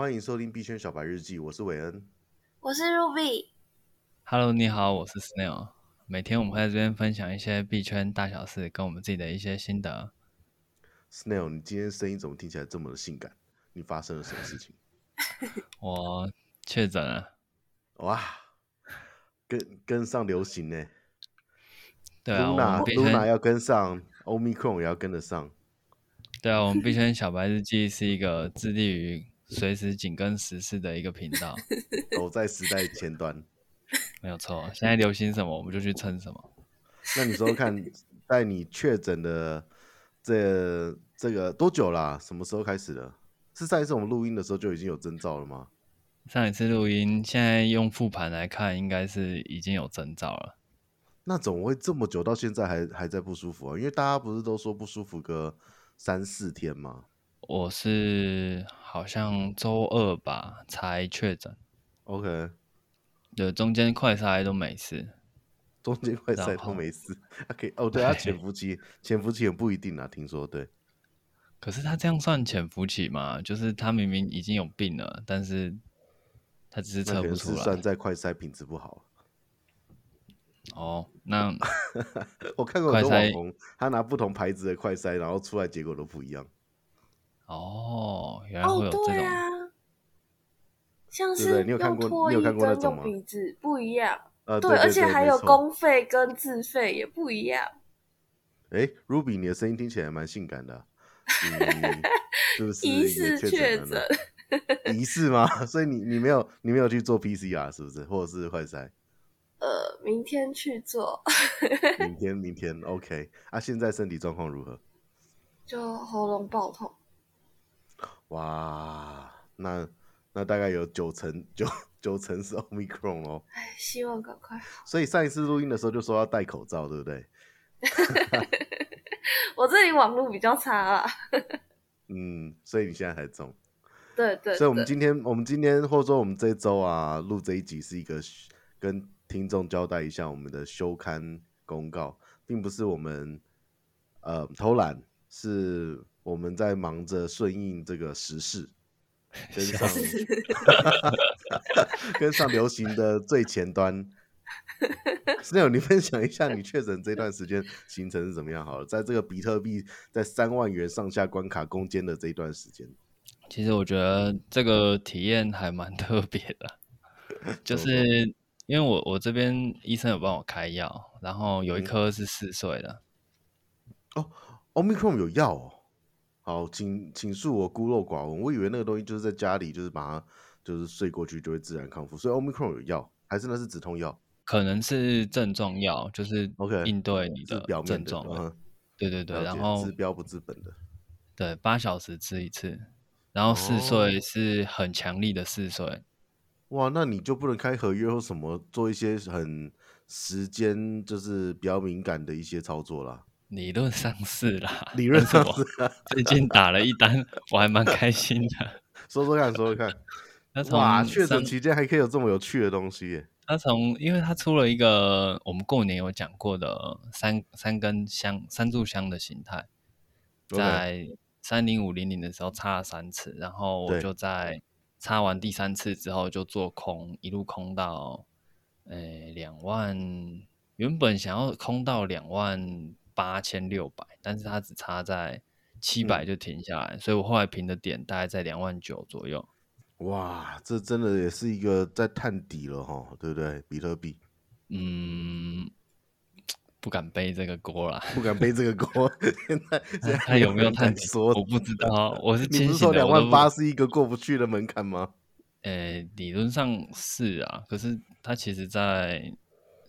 欢迎收听币圈小白日记，我是韦恩，我是 Ruby。Hello，你好，我是 Snail。每天我们会在这边分享一些币圈大小事，跟我们自己的一些心得。Snail，你今天声音怎么听起来这么的性感？你发生了什么事情？我确诊了。哇，跟跟上流行呢？对啊，Luna Luna 要跟上，Omicron 也要跟得上。对啊，我们币圈小白日记是一个致力于随时紧跟时事的一个频道，走在时代前端。没有错，现在流行什么我们就去蹭什么。那你说看，在你确诊的这这个多久啦、啊？什么时候开始的？是上一次我们录音的时候就已经有征兆了吗？上一次录音，现在用复盘来看，应该是已经有征兆了。那怎么会这么久到现在还还在不舒服啊？因为大家不是都说不舒服个三四天吗？我是好像周二吧才确诊。OK。对，中间快筛都没事，中间快筛都没事。OK，哦，对，他潜伏期，潜伏期也不一定啊，听说对。可是他这样算潜伏期吗？就是他明明已经有病了，但是他只是测不出来。算在快筛品质不好。哦，那 我看过很多网红，他拿不同牌子的快筛，然后出来结果都不一样。哦，原来会有这种。哦像是用脱衣跟用鼻子不一样，呃，对，而且还有公费跟自费也不一样。哎，Ruby，你的声音听起来蛮性感的，啊，是不是？疑似确诊，疑似吗？所以你你没有你没有去做 PCR 是不是？或者是快筛？呃，明天去做。明天明天 OK。啊，现在身体状况如何？就喉咙爆痛。哇，那。那大概有九成九九成是 Omicron 哦，哎，希望赶快。所以上一次录音的时候就说要戴口罩，对不对？我这里网络比较差啊。嗯，所以你现在还中。对，对对。所以我们今天，我们今天或者说我们这周啊，录这一集是一个跟听众交代一下我们的休刊公告，并不是我们呃偷懒，是我们在忙着顺应这个时事。跟上，跟上流行的最前端。Snail，你分享一下你确诊这段时间行程是怎么样？好了，在这个比特币在三万元上下关卡攻坚的这一段时间，其实我觉得这个体验还蛮特别的，就是因为我我这边医生有帮我开药，然后有一颗是四岁的。哦，Omicron 有药哦。好，请请恕我孤陋寡闻，我以为那个东西就是在家里，就是把它就是睡过去就会自然康复。所以 Omicron 有药，还是那是止痛药？可能是症状药，就是 OK 应对你的表症状。对对对，然后治标不治本的。对，八小时吃一次，然后嗜睡是很强力的嗜睡、哦。哇，那你就不能开合约或什么做一些很时间就是比较敏感的一些操作啦。理论上是啦，理论上是。最近打了一单，我还蛮开心的。说说看，说说看。他从哇，确诊期间还可以有这么有趣的东西耶。他从，因为他出了一个我们过年有讲过的三三根香三炷香的形态，在三零五零零的时候插了三次，然后我就在插完第三次之后就做空，一路空到诶两万，原本想要空到两万。八千六百，但是它只差在七百就停下来，嗯，所以我后来评的点大概在两万九左右。哇，这真的也是一个在探底了哈，对不对？比特币，嗯，不敢背这个锅了，不敢背这个锅。现在，现在他有没有探底？说我不知道，我是你不是说两万八是一个过不去的门槛吗？诶，理论上是啊，可是它其实，在。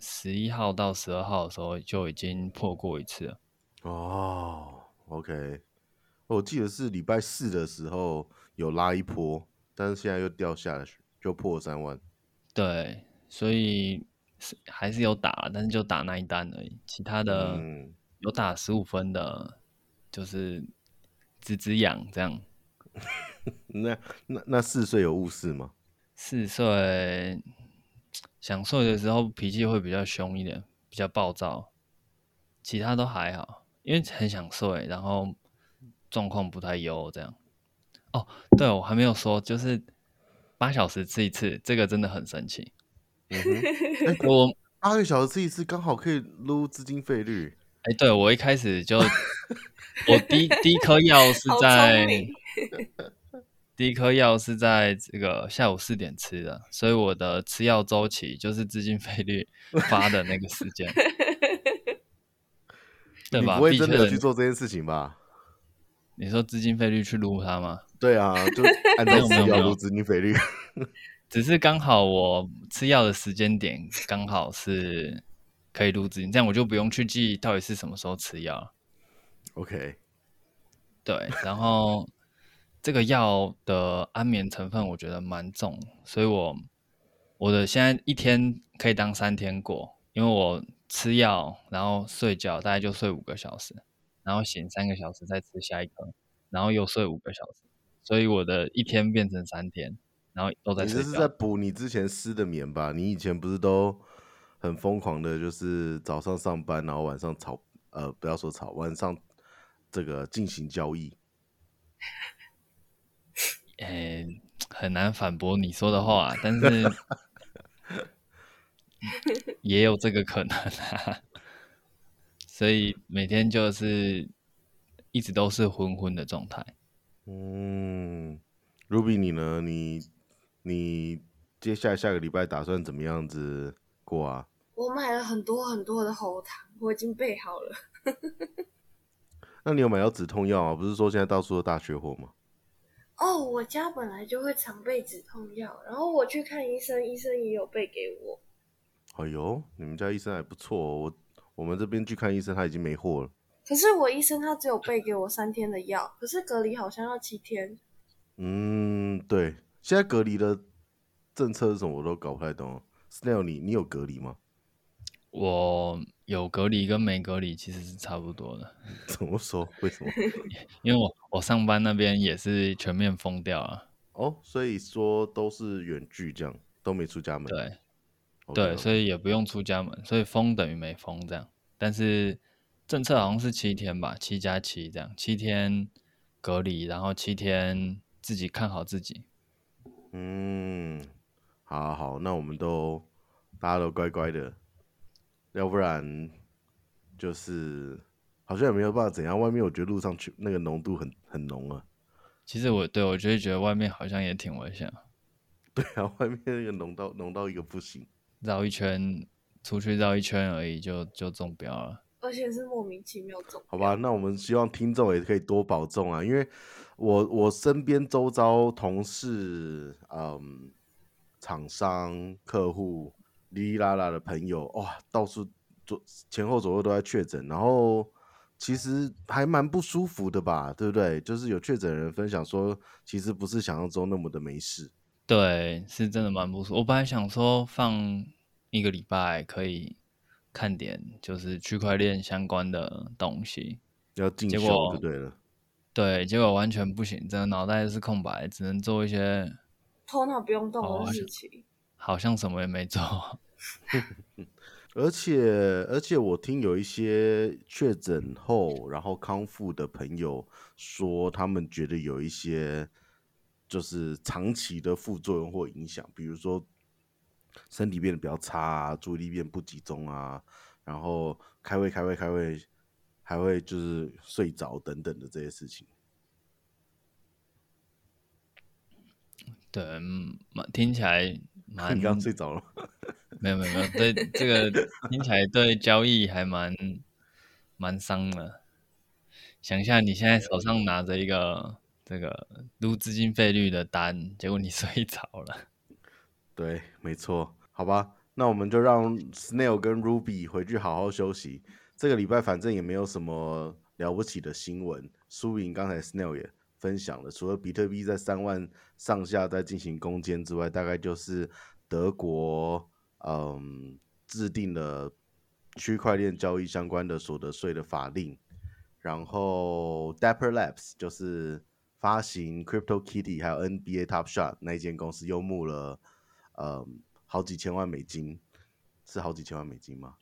十一号到十二号的时候就已经破过一次了。哦，OK，我记得是礼拜四的时候有拉一波，但是现在又掉下去，就破三万。对，所以还是有打，但是就打那一单而已。其他的有打十五分的，就是只只养这样。那那那四岁有误事吗？四岁。想睡的时候脾气会比较凶一点，比较暴躁，其他都还好，因为很想睡，然后状况不太优这样。哦，对，我还没有说，就是八小时吃一次，这个真的很神奇。嗯哼，欸、我 八个小时吃一次，刚好可以撸资金费率。哎、欸，对，我一开始就，我第一第一颗药是在，第一颗药是在这个下午四点吃的，所以我的吃药周期就是资金费率 发的那个时间，对吧？你不会真的去做这件事情吧？你说资金费率去撸它吗？对啊，就按照吃药撸资金费率，只是刚好我吃药的时间点刚好是。可以录制，这样我就不用去记到底是什么时候吃药。OK，对，然后这个药的安眠成分我觉得蛮重，所以我我的现在一天可以当三天过，因为我吃药，然后睡觉大概就睡五个小时，然后醒三个小时再吃下一颗，然后又睡五个小时，所以我的一天变成三天，然后都在睡觉。你这是在补你之前失的眠吧？你以前不是都？很疯狂的，就是早上上班，然后晚上炒，呃，不要说炒，晚上这个进行交易。呃、欸，很难反驳你说的话，但是 也有这个可能啊。所以每天就是一直都是昏昏的状态。嗯，Ruby，你呢？你你接下来下个礼拜打算怎么样子过啊？我买了很多很多的喉糖，我已经备好了。那你有买到止痛药啊？不是说现在到处都大缺货吗？哦，我家本来就会常备止痛药，然后我去看医生，医生也有备给我。哎呦，你们家医生还不错哦。我我们这边去看医生，他已经没货了。可是我医生他只有备给我三天的药，可是隔离好像要七天。嗯，对，现在隔离的政策是什么，我都搞不太懂。Snail，你你有隔离吗？我有隔离跟没隔离其实是差不多的。怎么说？为什么？因为我我上班那边也是全面封掉了。哦，所以说都是远距这样，都没出家门。对，okay. 对，所以也不用出家门，所以封等于没封这样。但是政策好像是七天吧，七加七这样，七天隔离，然后七天自己看好自己。嗯，好好，那我们都大家都乖乖的。要不然就是好像也没有办法怎样。外面我觉得路上去那个浓度很很浓啊。其实我对我就是觉得外面好像也挺危险。对啊，外面那个浓到浓到一个不行，绕一圈出去绕一圈而已就就中标了，而且是莫名其妙中。好吧，那我们希望听众也可以多保重啊，因为我我身边周遭同事、嗯，厂商、客户。哩哩啦啦的朋友哇，到处左前后左右都在确诊，然后其实还蛮不舒服的吧，对不对？就是有确诊人分享说，其实不是想象中那么的没事。对，是真的蛮不舒服。我本来想说放一个礼拜可以看点，就是区块链相关的东西，要进修就对了。对，结果完全不行，真的脑袋是空白，只能做一些头脑不用动的事情。好像什么也没做，而且而且我听有一些确诊后然后康复的朋友说，他们觉得有一些就是长期的副作用或影响，比如说身体变得比较差啊，注意力变不集中啊，然后开会开会开会还会就是睡着等等的这些事情。对，听起来。你刚睡着了？没有没有没有，对这个 听起来对交易还蛮蛮伤的。想一下，你现在手上拿着一个这个撸资金费率的单，结果你睡着了。对，没错。好吧，那我们就让 Snail 跟 Ruby 回去好好休息。这个礼拜反正也没有什么了不起的新闻。输赢刚才 Snail 也分享了，除了比特币在三万上下在进行攻坚之外，大概就是德国嗯制定了区块链交易相关的所得税的法令，然后 Dapper Labs 就是发行 Crypto Kitty 还有 NBA Top Shot 那一间公司又募了嗯好几千万美金，是好几千万美金吗？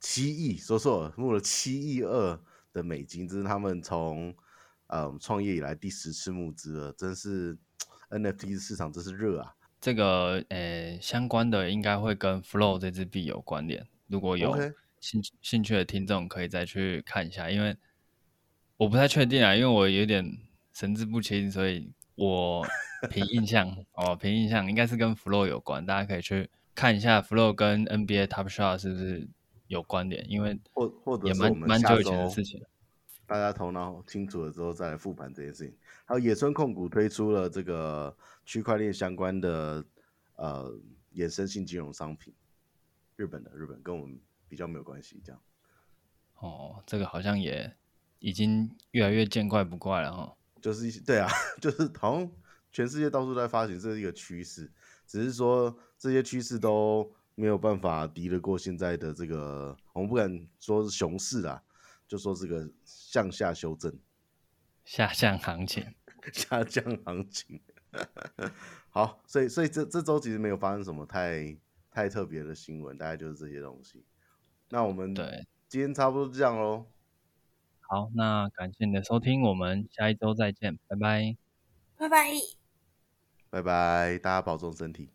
七亿，说错了，募了七亿二的美金，这是他们从嗯，创业以来第十次募资了，真是 NFT 市场真是热啊！这个呃相关的应该会跟 Flow 这支币有关联。如果有兴趣兴趣的听众，可以再去看一下，因为我不太确定啊，因为我有点神志不清，所以我凭印象哦，凭印象应该是跟 Flow 有关，大家可以去看一下 Flow 跟 NBA Top Shot 是不是有关联，因为或或者也蛮蛮久以前的事情。大家头脑清楚了之后再来复盘这件事情。还有野村控股推出了这个区块链相关的呃衍生性金融商品，日本的日本跟我们比较没有关系，这样。哦，这个好像也已经越来越见怪不怪了哈。就是对啊，就是好像全世界到处在发行，这是一个趋势。只是说这些趋势都没有办法敌得过现在的这个，我们不敢说是熊市啊。就说这个向下修正，下降行情，下降行情。好，所以所以这这周其实没有发生什么太太特别的新闻，大概就是这些东西。那我们对今天差不多这样喽。好，那感谢你的收听，我们下一周再见，拜拜，拜拜，拜拜，大家保重身体。